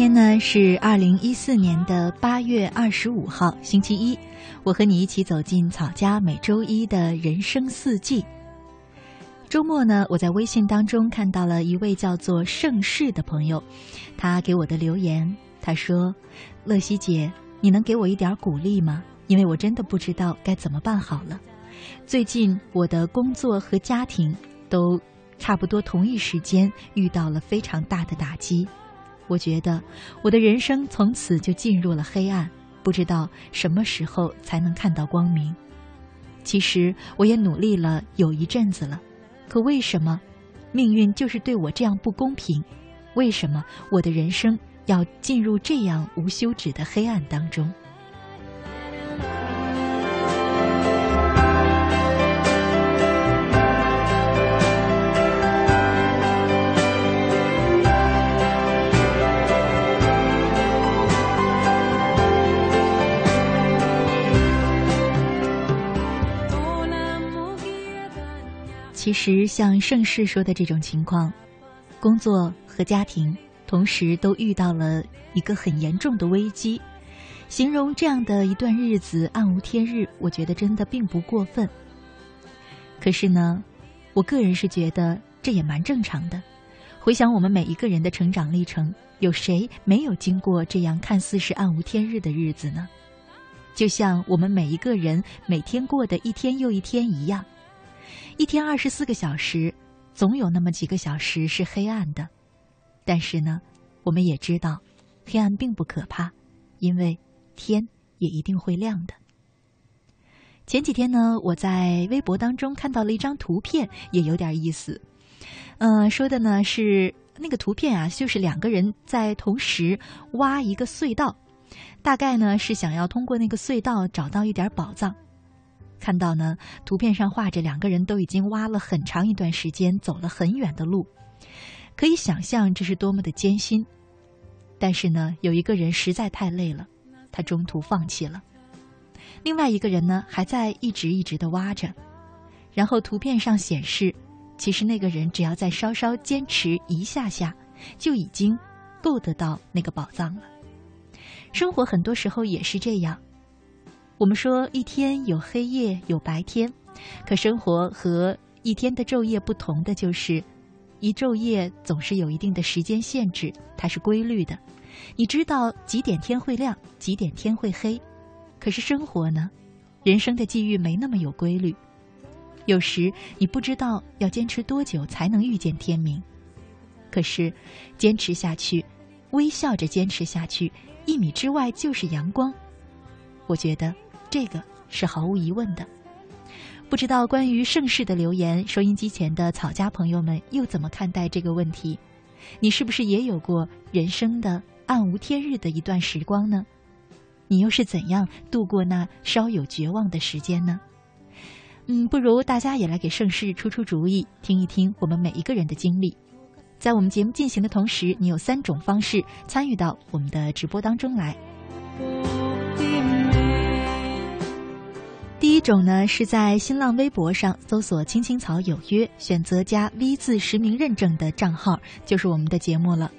天呢是二零一四年的八月二十五号，星期一。我和你一起走进草家每周一的人生四季。周末呢，我在微信当中看到了一位叫做盛世的朋友，他给我的留言，他说：“乐西姐，你能给我一点鼓励吗？因为我真的不知道该怎么办好了。最近我的工作和家庭都差不多同一时间遇到了非常大的打击。”我觉得我的人生从此就进入了黑暗，不知道什么时候才能看到光明。其实我也努力了有一阵子了，可为什么命运就是对我这样不公平？为什么我的人生要进入这样无休止的黑暗当中？其实，像盛世说的这种情况，工作和家庭同时都遇到了一个很严重的危机。形容这样的一段日子暗无天日，我觉得真的并不过分。可是呢，我个人是觉得这也蛮正常的。回想我们每一个人的成长历程，有谁没有经过这样看似是暗无天日的日子呢？就像我们每一个人每天过的一天又一天一样。一天二十四个小时，总有那么几个小时是黑暗的。但是呢，我们也知道，黑暗并不可怕，因为天也一定会亮的。前几天呢，我在微博当中看到了一张图片，也有点意思。嗯，说的呢是那个图片啊，就是两个人在同时挖一个隧道，大概呢是想要通过那个隧道找到一点宝藏。看到呢，图片上画着两个人都已经挖了很长一段时间，走了很远的路，可以想象这是多么的艰辛。但是呢，有一个人实在太累了，他中途放弃了；另外一个人呢，还在一直一直的挖着。然后图片上显示，其实那个人只要再稍稍坚持一下下，就已经够得到那个宝藏了。生活很多时候也是这样。我们说一天有黑夜有白天，可生活和一天的昼夜不同的就是，一昼夜总是有一定的时间限制，它是规律的。你知道几点天会亮，几点天会黑，可是生活呢？人生的际遇没那么有规律，有时你不知道要坚持多久才能遇见天明，可是坚持下去，微笑着坚持下去，一米之外就是阳光。我觉得。这个是毫无疑问的。不知道关于盛世的留言，收音机前的草家朋友们又怎么看待这个问题？你是不是也有过人生的暗无天日的一段时光呢？你又是怎样度过那稍有绝望的时间呢？嗯，不如大家也来给盛世出出主意，听一听我们每一个人的经历。在我们节目进行的同时，你有三种方式参与到我们的直播当中来。第一种呢，是在新浪微博上搜索“青青草有约”，选择加 V 字实名认证的账号，就是我们的节目了。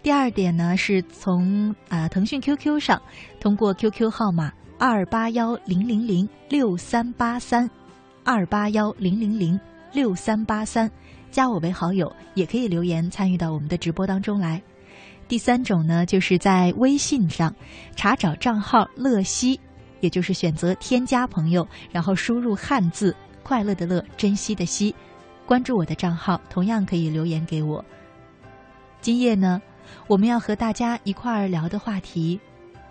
第二点呢，是从啊腾讯 QQ 上，通过 QQ 号码二八幺零零零六三八三，二八幺零零零六三八三，加我为好友，也可以留言参与到我们的直播当中来。第三种呢，就是在微信上查找账号“乐西”，也就是选择添加朋友，然后输入汉字“快乐的乐，珍惜的惜”，关注我的账号，同样可以留言给我。今夜呢，我们要和大家一块儿聊的话题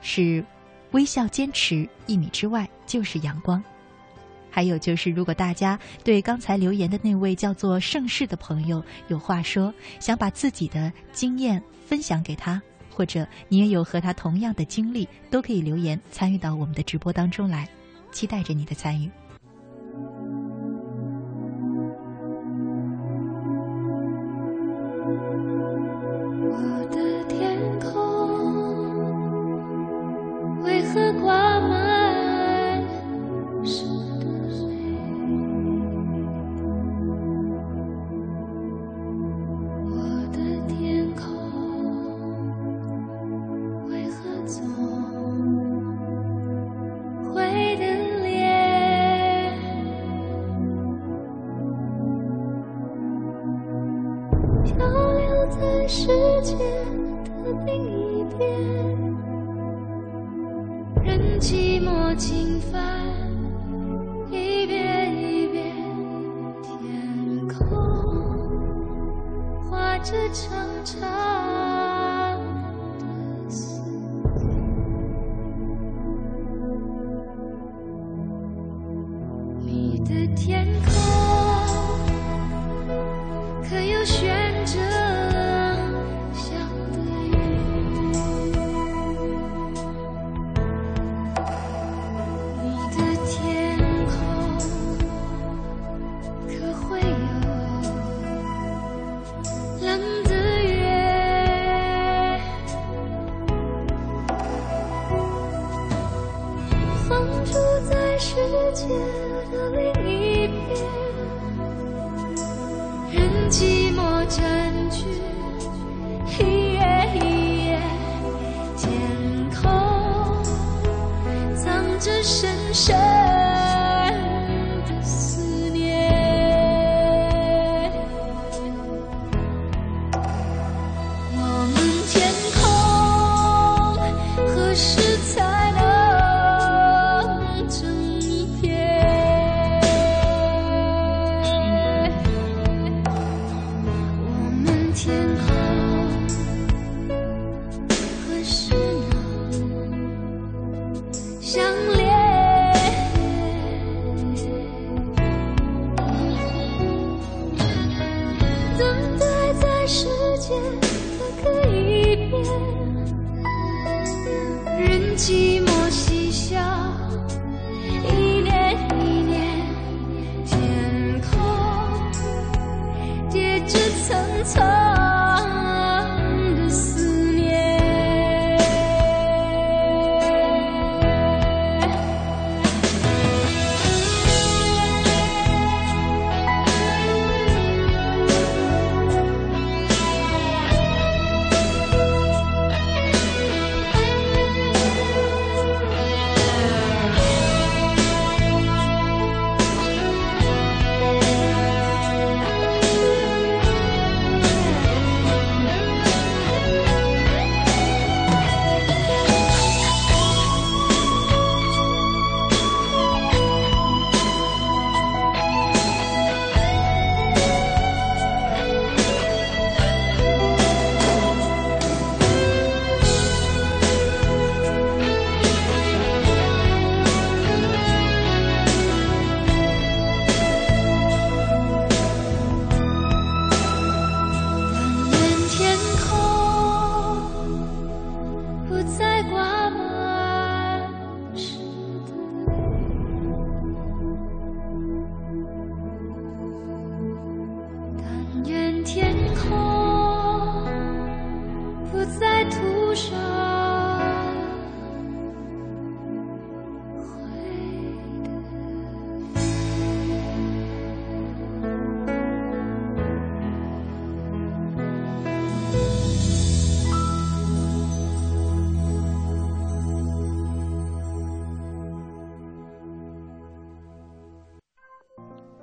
是微笑坚持一米之外就是阳光。还有就是，如果大家对刚才留言的那位叫做盛世的朋友有话说，想把自己的经验分享给他，或者你也有和他同样的经历，都可以留言参与到我们的直播当中来，期待着你的参与。世界的另一边任寂寞占据一夜一夜天空藏着深深。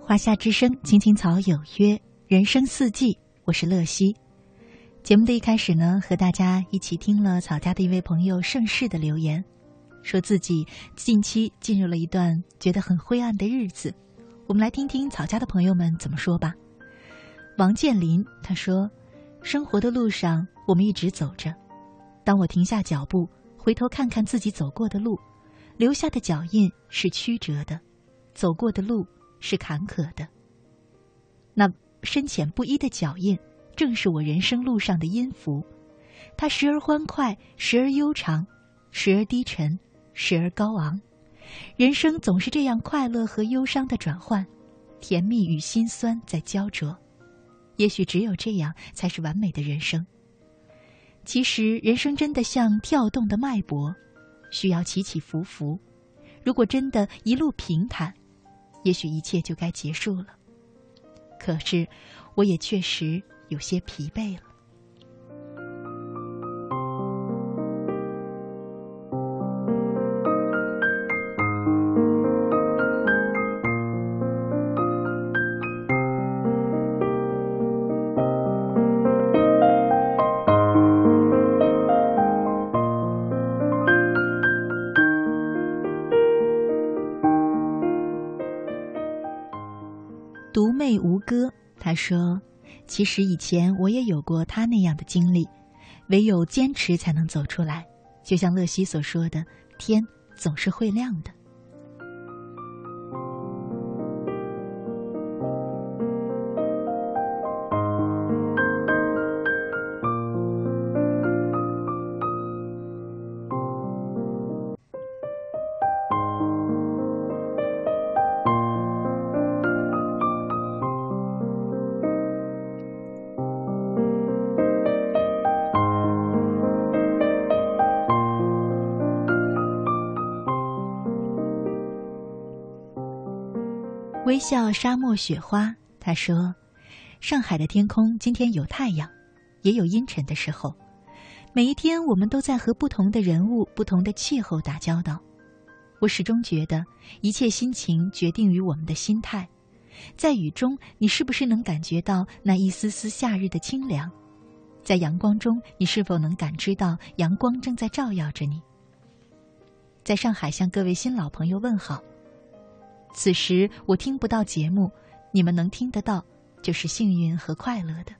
华夏之声，青青草有约，人生四季，我是乐西。节目的一开始呢，和大家一起听了草家的一位朋友盛世的留言，说自己近期进入了一段觉得很灰暗的日子。我们来听听草家的朋友们怎么说吧。王建林他说：“生活的路上，我们一直走着。当我停下脚步，回头看看自己走过的路，留下的脚印是曲折的，走过的路是坎坷的。那深浅不一的脚印。”正是我人生路上的音符，它时而欢快，时而悠长，时而低沉，时而高昂。人生总是这样快乐和忧伤的转换，甜蜜与心酸在焦灼。也许只有这样，才是完美的人生。其实，人生真的像跳动的脉搏，需要起起伏伏。如果真的一路平坦，也许一切就该结束了。可是，我也确实。有些疲惫了。妹吴歌，他说。其实以前我也有过他那样的经历，唯有坚持才能走出来。就像乐西所说的：“天总是会亮的。”笑沙漠雪花，他说：“上海的天空今天有太阳，也有阴沉的时候。每一天，我们都在和不同的人物、不同的气候打交道。我始终觉得，一切心情决定于我们的心态。在雨中，你是不是能感觉到那一丝丝夏日的清凉？在阳光中，你是否能感知到阳光正在照耀着你？在上海，向各位新老朋友问好。”此时我听不到节目，你们能听得到，就是幸运和快乐的。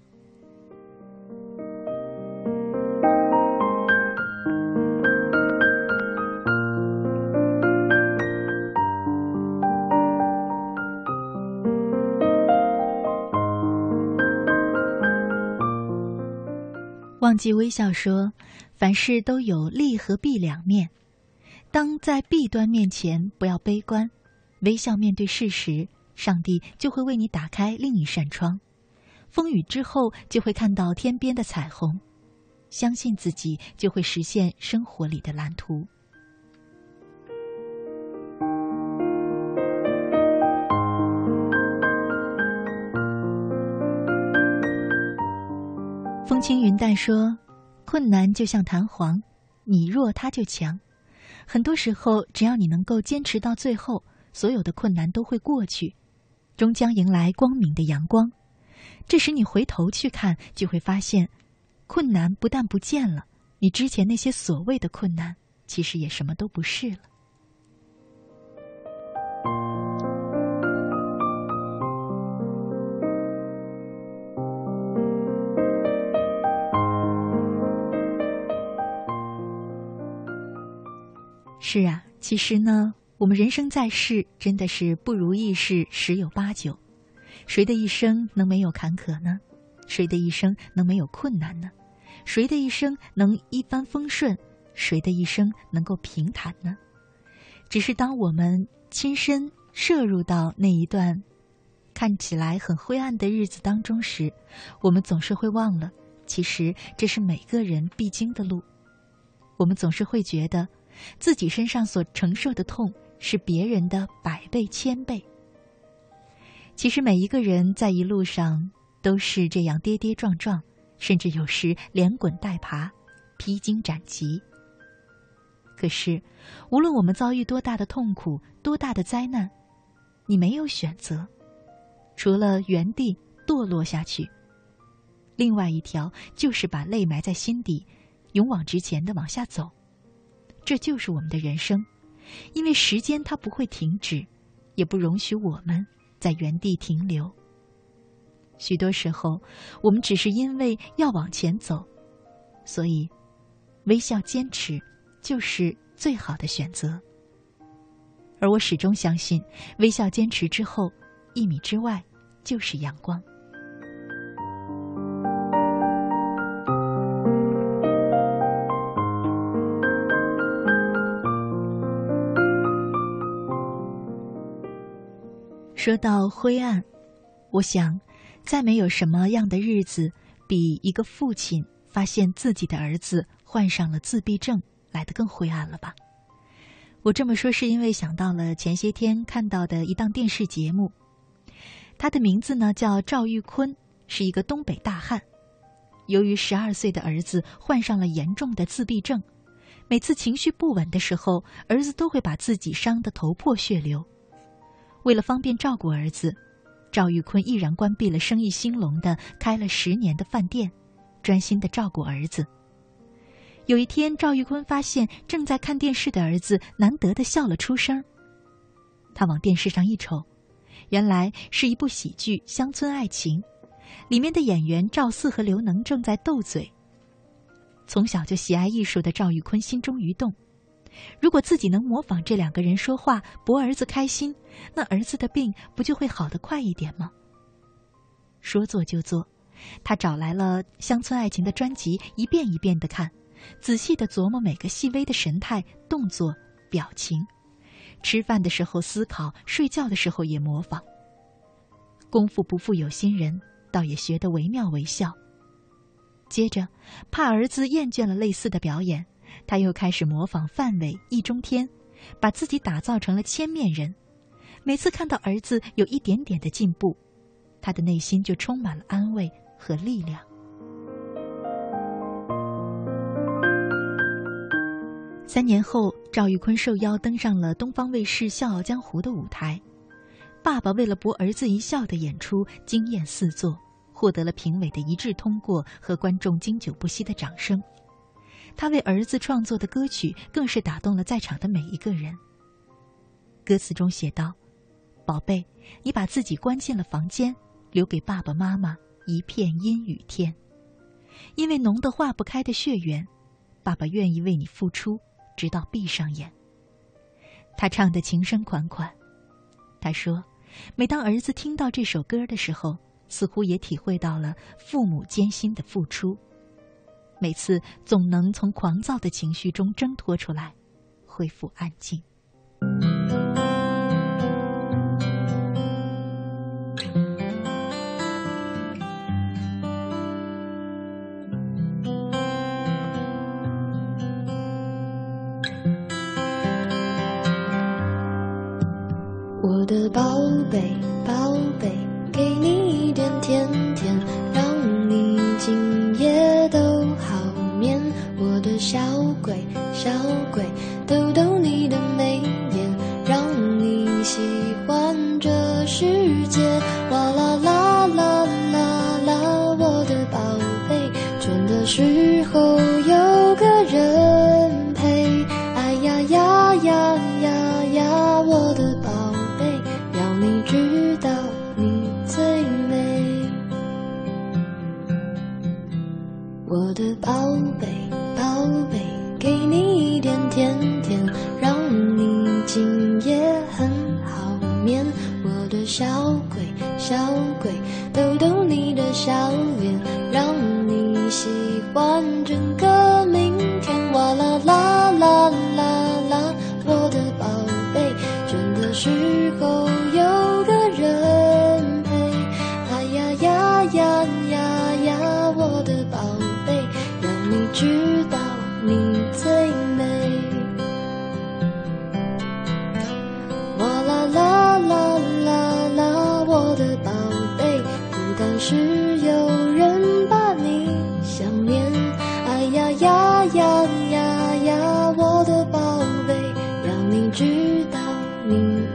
忘记微笑说，凡事都有利和弊两面，当在弊端面前，不要悲观。微笑面对事实，上帝就会为你打开另一扇窗。风雨之后，就会看到天边的彩虹。相信自己，就会实现生活里的蓝图。风轻云淡说：“困难就像弹簧，你弱它就强。很多时候，只要你能够坚持到最后。”所有的困难都会过去，终将迎来光明的阳光。这时你回头去看，就会发现，困难不但不见了，你之前那些所谓的困难，其实也什么都不是了。是啊，其实呢。我们人生在世，真的是不如意事十有八九。谁的一生能没有坎坷呢？谁的一生能没有困难呢？谁的一生能一帆风顺？谁的一生能够平坦呢？只是当我们亲身摄入到那一段看起来很灰暗的日子当中时，我们总是会忘了，其实这是每个人必经的路。我们总是会觉得，自己身上所承受的痛。是别人的百倍千倍。其实每一个人在一路上都是这样跌跌撞撞，甚至有时连滚带爬，披荆斩棘。可是，无论我们遭遇多大的痛苦、多大的灾难，你没有选择，除了原地堕落下去。另外一条就是把泪埋在心底，勇往直前的往下走。这就是我们的人生，因为时间它不会停止，也不容许我们在原地停留。许多时候，我们只是因为要往前走，所以微笑坚持就是最好的选择。而我始终相信，微笑坚持之后，一米之外就是阳光。说到灰暗，我想，再没有什么样的日子比一个父亲发现自己的儿子患上了自闭症来得更灰暗了吧？我这么说是因为想到了前些天看到的一档电视节目，他的名字呢叫赵玉坤，是一个东北大汉。由于十二岁的儿子患上了严重的自闭症，每次情绪不稳的时候，儿子都会把自己伤得头破血流。为了方便照顾儿子，赵玉坤毅然关闭了生意兴隆的开了十年的饭店，专心的照顾儿子。有一天，赵玉坤发现正在看电视的儿子难得的笑了出声。他往电视上一瞅，原来是一部喜剧《乡村爱情》，里面的演员赵四和刘能正在斗嘴。从小就喜爱艺术的赵玉坤心中一动。如果自己能模仿这两个人说话，博儿子开心，那儿子的病不就会好得快一点吗？说做就做，他找来了《乡村爱情》的专辑，一遍一遍的看，仔细的琢磨每个细微的神态、动作、表情。吃饭的时候思考，睡觉的时候也模仿。功夫不负有心人，倒也学得惟妙惟肖。接着，怕儿子厌倦了类似的表演。他又开始模仿范伟、易中天，把自己打造成了千面人。每次看到儿子有一点点的进步，他的内心就充满了安慰和力量。三年后，赵玉坤受邀登上了东方卫视《笑傲江湖》的舞台。爸爸为了博儿子一笑的演出惊艳四座，获得了评委的一致通过和观众经久不息的掌声。他为儿子创作的歌曲更是打动了在场的每一个人。歌词中写道：“宝贝，你把自己关进了房间，留给爸爸妈妈一片阴雨天。因为浓得化不开的血缘，爸爸愿意为你付出，直到闭上眼。”他唱的情深款款。他说：“每当儿子听到这首歌的时候，似乎也体会到了父母艰辛的付出。”每次总能从狂躁的情绪中挣脱出来，恢复安静。我的宝贝，宝贝，给你一点甜甜，笑。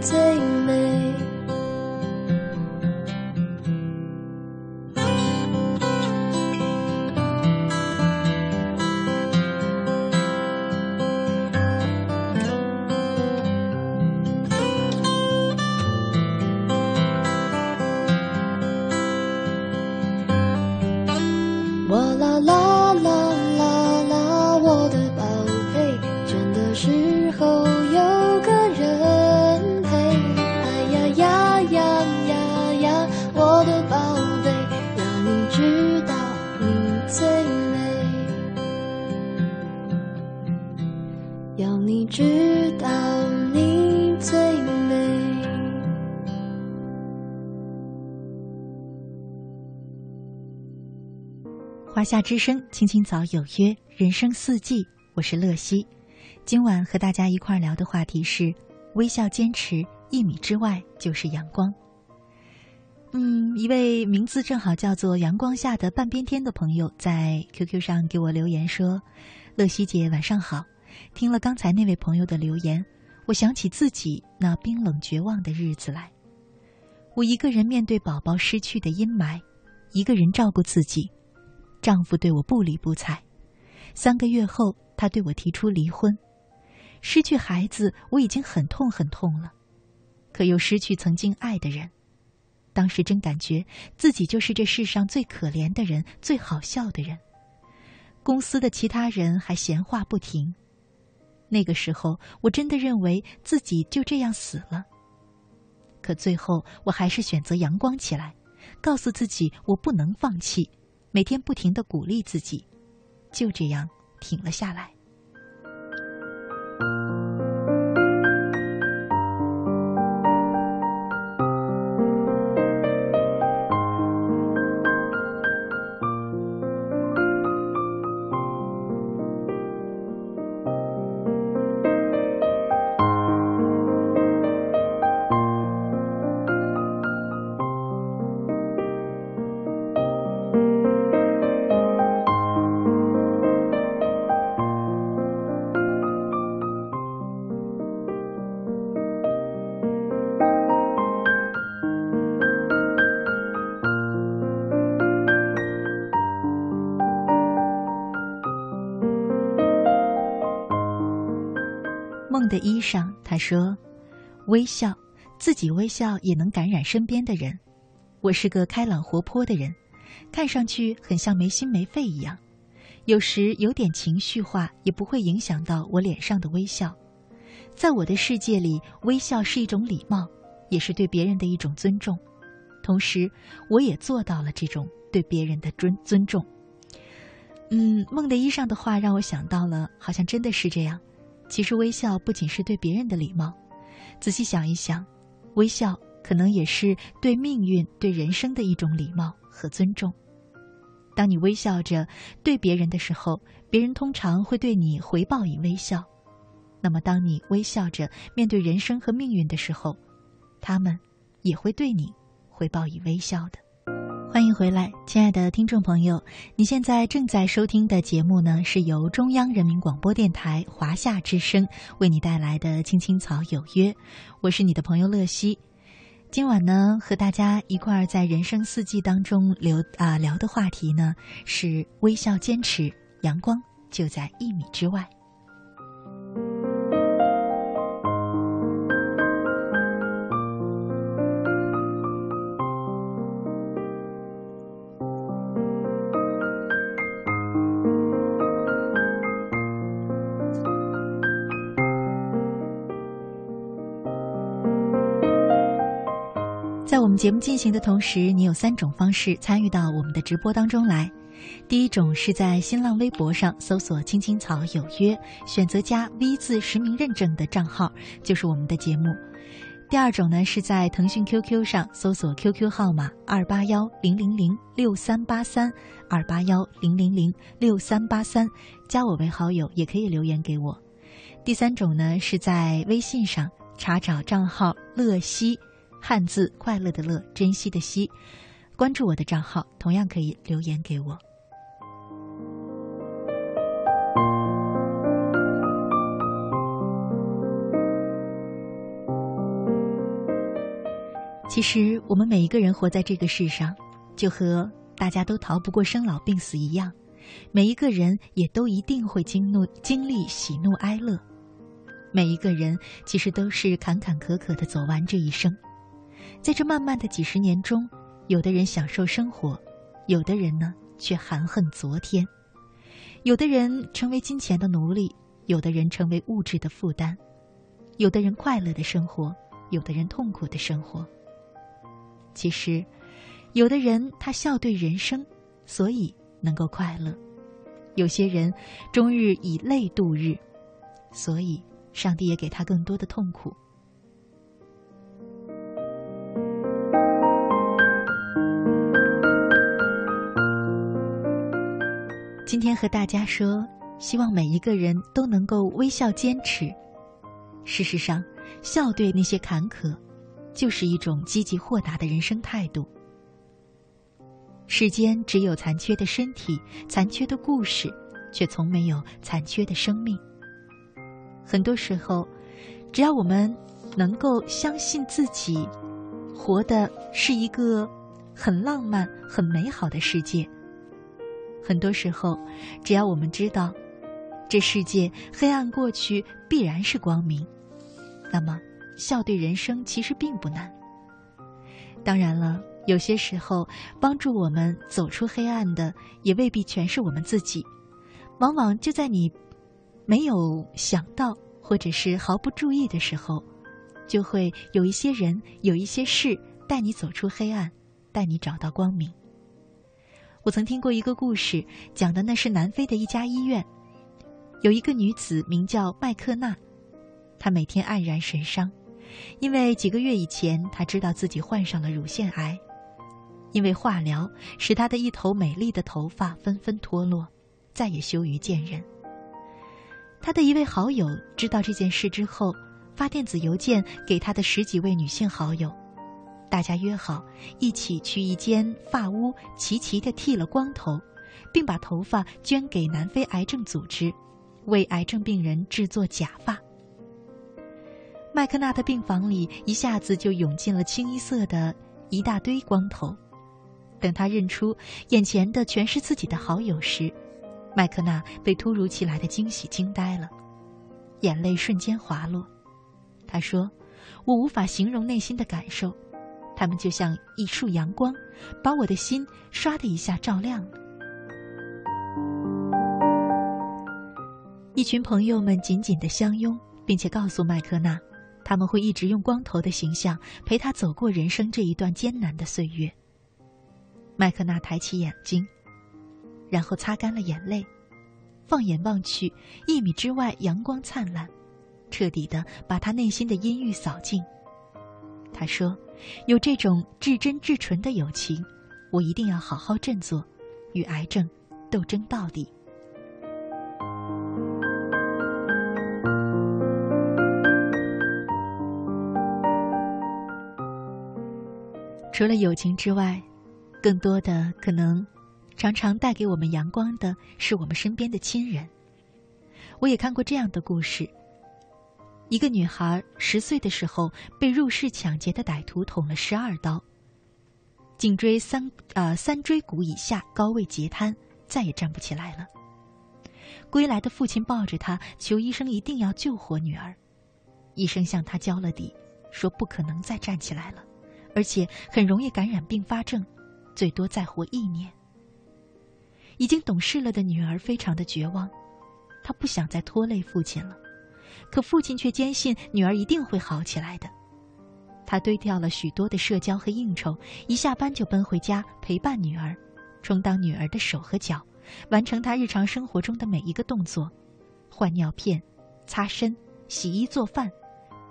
最夏之声，青青草有约，人生四季，我是乐西。今晚和大家一块聊的话题是：微笑坚持一米之外就是阳光。嗯，一位名字正好叫做“阳光下的半边天”的朋友在 QQ 上给我留言说：“乐西姐晚上好，听了刚才那位朋友的留言，我想起自己那冰冷绝望的日子来。我一个人面对宝宝失去的阴霾，一个人照顾自己。丈夫对我不理不睬，三个月后他对我提出离婚。失去孩子，我已经很痛很痛了，可又失去曾经爱的人。”当时真感觉自己就是这世上最可怜的人，最好笑的人。公司的其他人还闲话不停。那个时候，我真的认为自己就这样死了。可最后，我还是选择阳光起来，告诉自己我不能放弃，每天不停的鼓励自己，就这样挺了下来。梦的衣裳，他说：“微笑，自己微笑也能感染身边的人。我是个开朗活泼的人，看上去很像没心没肺一样。有时有点情绪化，也不会影响到我脸上的微笑。在我的世界里，微笑是一种礼貌，也是对别人的一种尊重。同时，我也做到了这种对别人的尊尊重。”嗯，梦的衣裳的话让我想到了，好像真的是这样。其实微笑不仅是对别人的礼貌，仔细想一想，微笑可能也是对命运、对人生的一种礼貌和尊重。当你微笑着对别人的时候，别人通常会对你回报以微笑。那么，当你微笑着面对人生和命运的时候，他们也会对你回报以微笑的。欢迎回来，亲爱的听众朋友，你现在正在收听的节目呢，是由中央人民广播电台华夏之声为你带来的《青青草有约》，我是你的朋友乐西。今晚呢，和大家一块儿在人生四季当中聊啊聊的话题呢，是微笑坚持，阳光就在一米之外。在我们节目进行的同时，你有三种方式参与到我们的直播当中来。第一种是在新浪微博上搜索“青青草有约”，选择加 V 字实名认证的账号，就是我们的节目。第二种呢是在腾讯 QQ 上搜索 QQ 号码二八幺零零零六三八三二八幺零零零六三八三，加我为好友，也可以留言给我。第三种呢是在微信上查找账号乐西。汉字快乐的乐，珍惜的惜，关注我的账号，同样可以留言给我。其实，我们每一个人活在这个世上，就和大家都逃不过生老病死一样，每一个人也都一定会经怒经历喜怒哀乐，每一个人其实都是坎坎坷坷的走完这一生。在这漫漫的几十年中，有的人享受生活，有的人呢却含恨昨天；有的人成为金钱的奴隶，有的人成为物质的负担；有的人快乐的生活，有的人痛苦的生活。其实，有的人他笑对人生，所以能够快乐；有些人终日以泪度日，所以上帝也给他更多的痛苦。今天和大家说，希望每一个人都能够微笑坚持。事实上，笑对那些坎坷，就是一种积极豁达的人生态度。世间只有残缺的身体、残缺的故事，却从没有残缺的生命。很多时候，只要我们能够相信自己，活的是一个很浪漫、很美好的世界。很多时候，只要我们知道，这世界黑暗过去必然是光明，那么笑对人生其实并不难。当然了，有些时候帮助我们走出黑暗的也未必全是我们自己，往往就在你没有想到或者是毫不注意的时候，就会有一些人、有一些事带你走出黑暗，带你找到光明。我曾听过一个故事，讲的那是南非的一家医院，有一个女子名叫麦克纳，她每天黯然神伤，因为几个月以前她知道自己患上了乳腺癌，因为化疗使她的一头美丽的头发纷纷脱落，再也羞于见人。她的一位好友知道这件事之后，发电子邮件给她的十几位女性好友。大家约好一起去一间发屋，齐齐的剃了光头，并把头发捐给南非癌症组织，为癌症病人制作假发。麦克纳的病房里一下子就涌进了清一色的一大堆光头。等他认出眼前的全是自己的好友时，麦克纳被突如其来的惊喜惊呆了，眼泪瞬间滑落。他说：“我无法形容内心的感受。”他们就像一束阳光，把我的心唰的一下照亮了。一群朋友们紧紧的相拥，并且告诉麦克纳，他们会一直用光头的形象陪他走过人生这一段艰难的岁月。麦克纳抬起眼睛，然后擦干了眼泪，放眼望去，一米之外阳光灿烂，彻底的把他内心的阴郁扫尽。他说。有这种至真至纯的友情，我一定要好好振作，与癌症斗争到底。除了友情之外，更多的可能，常常带给我们阳光的是我们身边的亲人。我也看过这样的故事。一个女孩十岁的时候被入室抢劫的歹徒捅了十二刀，颈椎三呃三椎骨以下高位截瘫，再也站不起来了。归来的父亲抱着她求医生一定要救活女儿，医生向他交了底，说不可能再站起来了，而且很容易感染并发症，最多再活一年。已经懂事了的女儿非常的绝望，她不想再拖累父亲了。可父亲却坚信女儿一定会好起来的。他堆掉了许多的社交和应酬，一下班就奔回家陪伴女儿，充当女儿的手和脚，完成她日常生活中的每一个动作：换尿片、擦身、洗衣、做饭，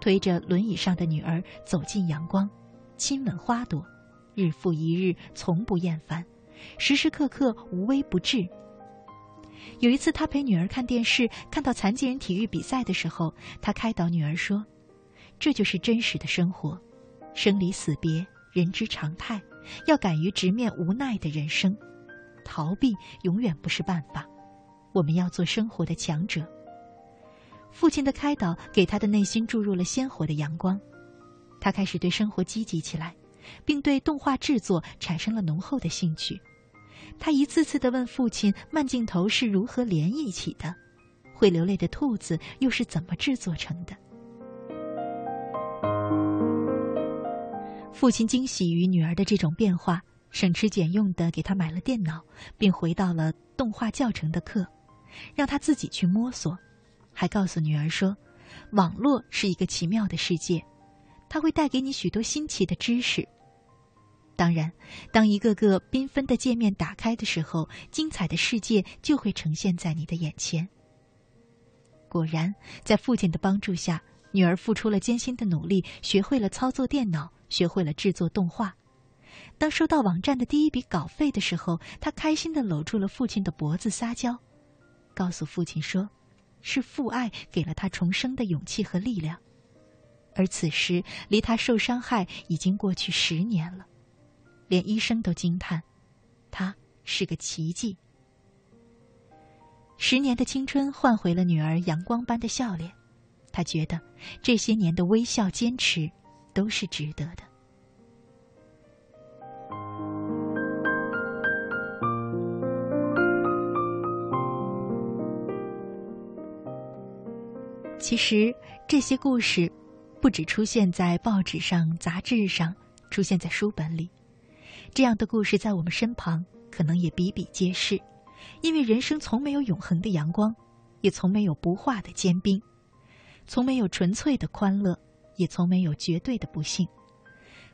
推着轮椅上的女儿走进阳光，亲吻花朵，日复一日，从不厌烦，时时刻刻无微不至。有一次，他陪女儿看电视，看到残疾人体育比赛的时候，他开导女儿说：“这就是真实的生活，生离死别，人之常态，要敢于直面无奈的人生，逃避永远不是办法。我们要做生活的强者。”父亲的开导给他的内心注入了鲜活的阳光，他开始对生活积极起来，并对动画制作产生了浓厚的兴趣。他一次次的问父亲：“慢镜头是如何连一起的？会流泪的兔子又是怎么制作成的？”父亲惊喜于女儿的这种变化，省吃俭用的给她买了电脑，并回到了动画教程的课，让她自己去摸索，还告诉女儿说：“网络是一个奇妙的世界，它会带给你许多新奇的知识。”当然，当一个个缤纷的界面打开的时候，精彩的世界就会呈现在你的眼前。果然，在父亲的帮助下，女儿付出了艰辛的努力，学会了操作电脑，学会了制作动画。当收到网站的第一笔稿费的时候，她开心的搂住了父亲的脖子撒娇，告诉父亲说：“是父爱给了他重生的勇气和力量。”而此时，离他受伤害已经过去十年了，连医生都惊叹，他是个奇迹。十年的青春换回了女儿阳光般的笑脸，他觉得这些年的微笑坚持都是值得的。其实这些故事，不只出现在报纸上、杂志上，出现在书本里，这样的故事在我们身旁可能也比比皆是。因为人生从没有永恒的阳光，也从没有不化的坚冰，从没有纯粹的欢乐，也从没有绝对的不幸。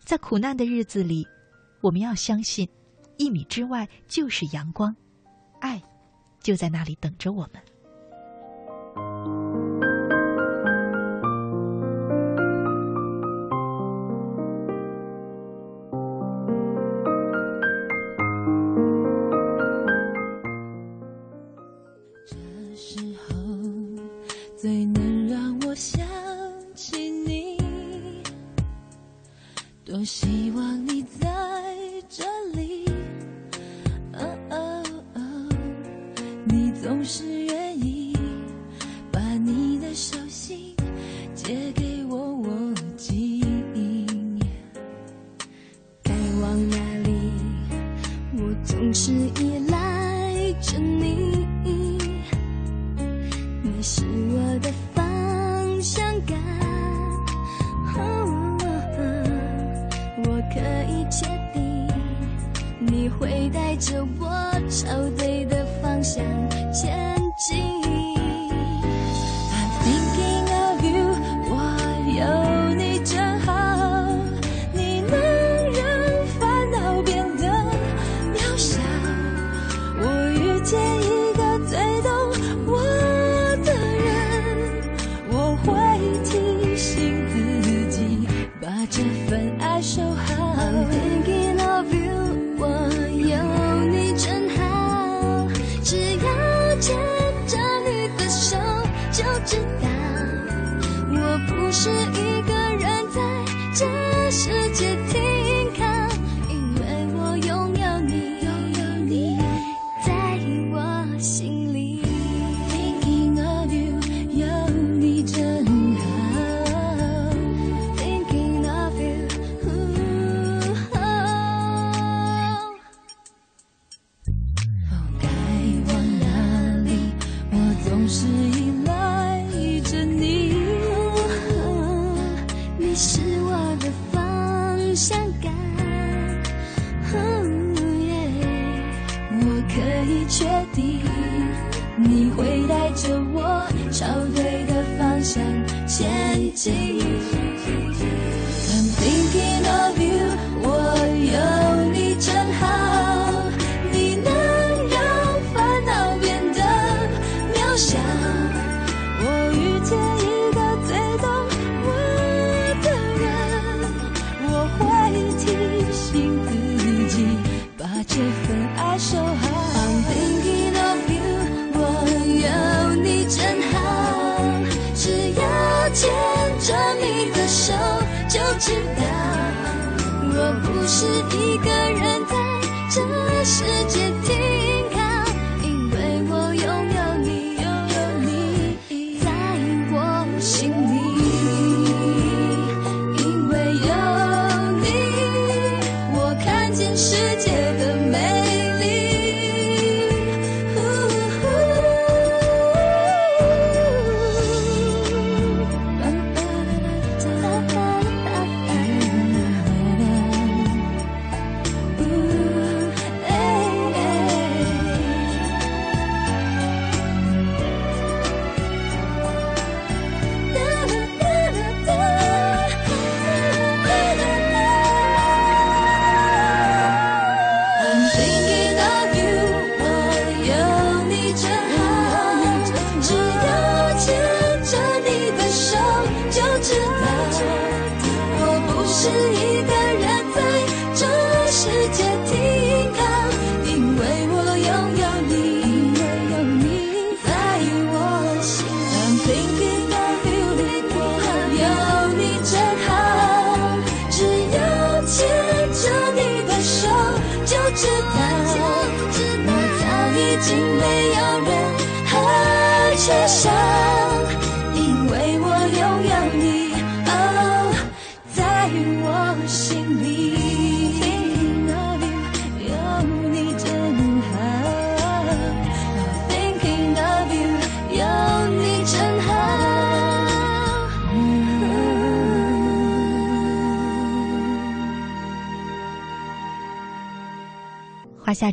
在苦难的日子里，我们要相信，一米之外就是阳光，爱就在那里等着我们。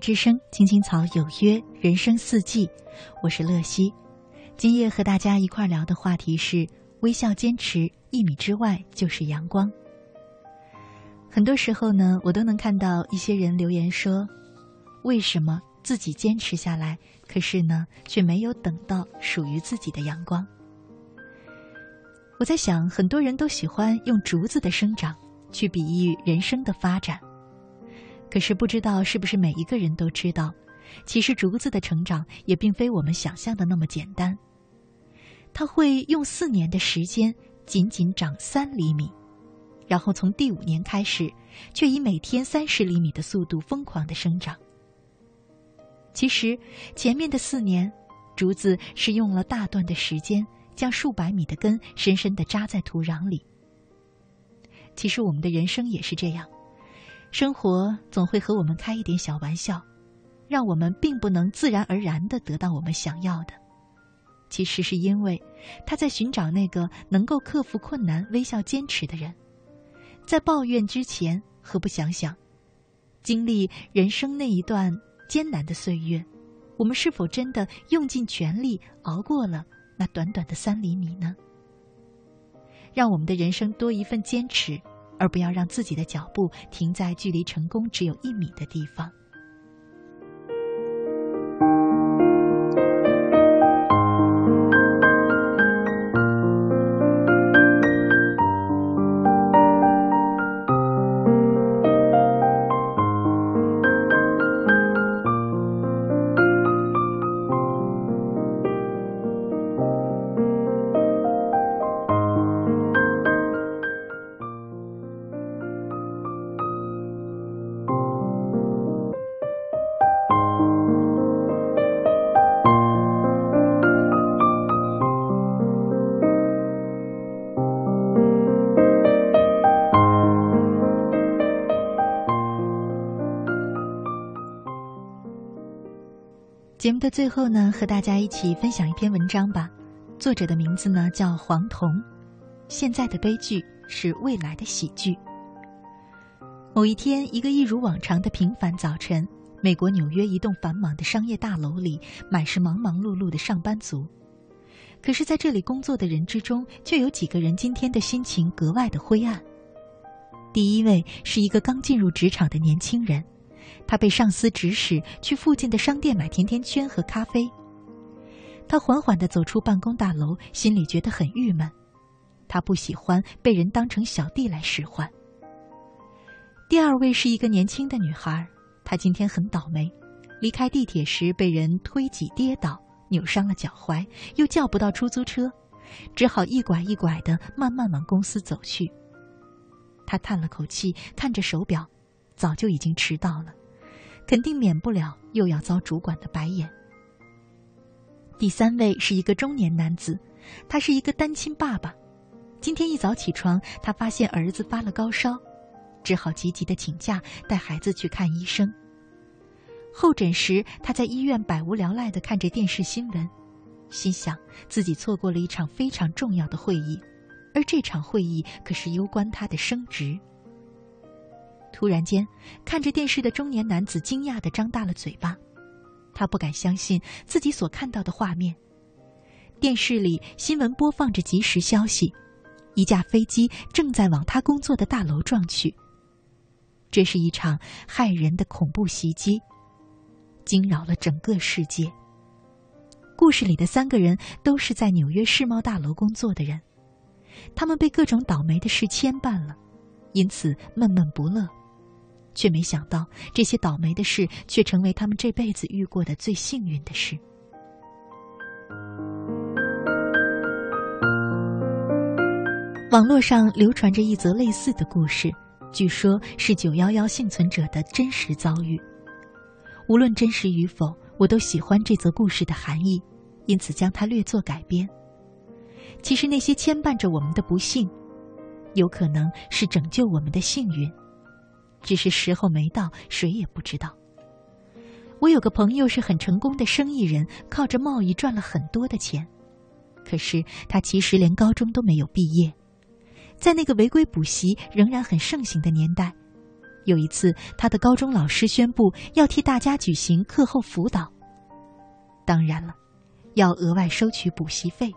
之声，青青草有约，人生四季，我是乐西。今夜和大家一块聊的话题是：微笑坚持，一米之外就是阳光。很多时候呢，我都能看到一些人留言说：“为什么自己坚持下来，可是呢，却没有等到属于自己的阳光？”我在想，很多人都喜欢用竹子的生长去比喻人生的发展。可是不知道是不是每一个人都知道，其实竹子的成长也并非我们想象的那么简单。它会用四年的时间仅仅长三厘米，然后从第五年开始，却以每天三十厘米的速度疯狂的生长。其实前面的四年，竹子是用了大段的时间，将数百米的根深深的扎在土壤里。其实我们的人生也是这样。生活总会和我们开一点小玩笑，让我们并不能自然而然的得到我们想要的。其实是因为他在寻找那个能够克服困难、微笑坚持的人。在抱怨之前，何不想想，经历人生那一段艰难的岁月，我们是否真的用尽全力熬过了那短短的三厘米呢？让我们的人生多一份坚持。而不要让自己的脚步停在距离成功只有一米的地方。的最后呢，和大家一起分享一篇文章吧。作者的名字呢叫黄铜。现在的悲剧是未来的喜剧。某一天，一个一如往常的平凡早晨，美国纽约一栋繁忙的商业大楼里，满是忙忙碌碌的上班族。可是，在这里工作的人之中，却有几个人今天的心情格外的灰暗。第一位是一个刚进入职场的年轻人。他被上司指使去附近的商店买甜甜圈和咖啡。他缓缓地走出办公大楼，心里觉得很郁闷。他不喜欢被人当成小弟来使唤。第二位是一个年轻的女孩，她今天很倒霉，离开地铁时被人推挤跌倒，扭伤了脚踝，又叫不到出租车，只好一拐一拐地慢慢往公司走去。她叹了口气，看着手表，早就已经迟到了。肯定免不了又要遭主管的白眼。第三位是一个中年男子，他是一个单亲爸爸。今天一早起床，他发现儿子发了高烧，只好急急的请假带孩子去看医生。候诊时，他在医院百无聊赖的看着电视新闻，心想自己错过了一场非常重要的会议，而这场会议可是攸关他的升职。突然间，看着电视的中年男子惊讶的张大了嘴巴，他不敢相信自己所看到的画面。电视里新闻播放着即时消息，一架飞机正在往他工作的大楼撞去。这是一场骇人的恐怖袭击，惊扰了整个世界。故事里的三个人都是在纽约世贸大楼工作的人，他们被各种倒霉的事牵绊了。因此闷闷不乐，却没想到这些倒霉的事却成为他们这辈子遇过的最幸运的事。网络上流传着一则类似的故事，据说是九幺幺幸存者的真实遭遇。无论真实与否，我都喜欢这则故事的含义，因此将它略作改编。其实那些牵绊着我们的不幸，有可能是拯救我们的幸运，只是时候没到，谁也不知道。我有个朋友是很成功的生意人，靠着贸易赚了很多的钱，可是他其实连高中都没有毕业。在那个违规补习仍然很盛行的年代，有一次，他的高中老师宣布要替大家举行课后辅导。当然了，要额外收取补习费。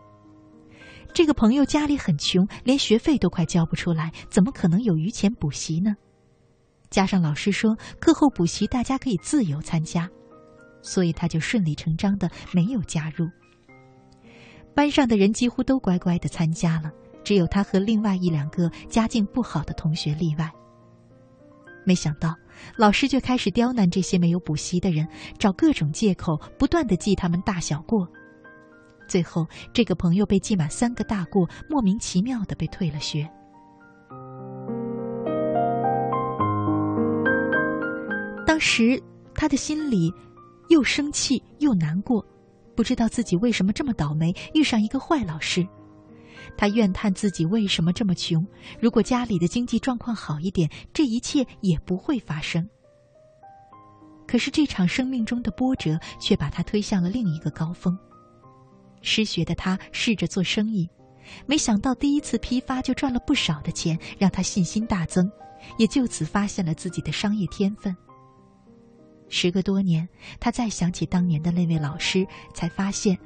这个朋友家里很穷，连学费都快交不出来，怎么可能有余钱补习呢？加上老师说课后补习大家可以自由参加，所以他就顺理成章的没有加入。班上的人几乎都乖乖的参加了。只有他和另外一两个家境不好的同学例外。没想到，老师就开始刁难这些没有补习的人，找各种借口，不断的记他们大小过。最后，这个朋友被记满三个大过，莫名其妙的被退了学。当时他的心里又生气又难过，不知道自己为什么这么倒霉，遇上一个坏老师。他怨叹自己为什么这么穷。如果家里的经济状况好一点，这一切也不会发生。可是这场生命中的波折却把他推向了另一个高峰。失学的他试着做生意，没想到第一次批发就赚了不少的钱，让他信心大增，也就此发现了自己的商业天分。时隔多年，他再想起当年的那位老师，才发现，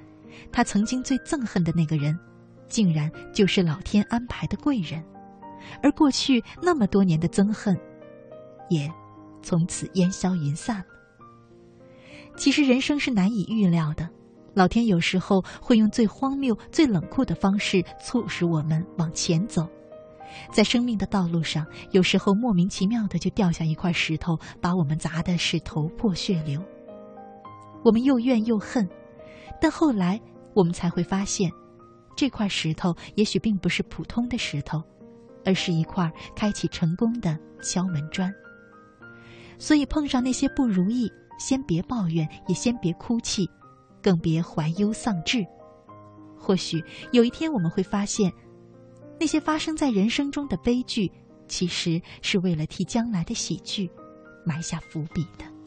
他曾经最憎恨的那个人。竟然就是老天安排的贵人，而过去那么多年的憎恨，也从此烟消云散了。其实人生是难以预料的，老天有时候会用最荒谬、最冷酷的方式促使我们往前走。在生命的道路上，有时候莫名其妙的就掉下一块石头，把我们砸的是头破血流。我们又怨又恨，但后来我们才会发现。这块石头也许并不是普通的石头，而是一块开启成功的敲门砖。所以碰上那些不如意，先别抱怨，也先别哭泣，更别怀忧丧志。或许有一天我们会发现，那些发生在人生中的悲剧，其实是为了替将来的喜剧埋下伏笔的。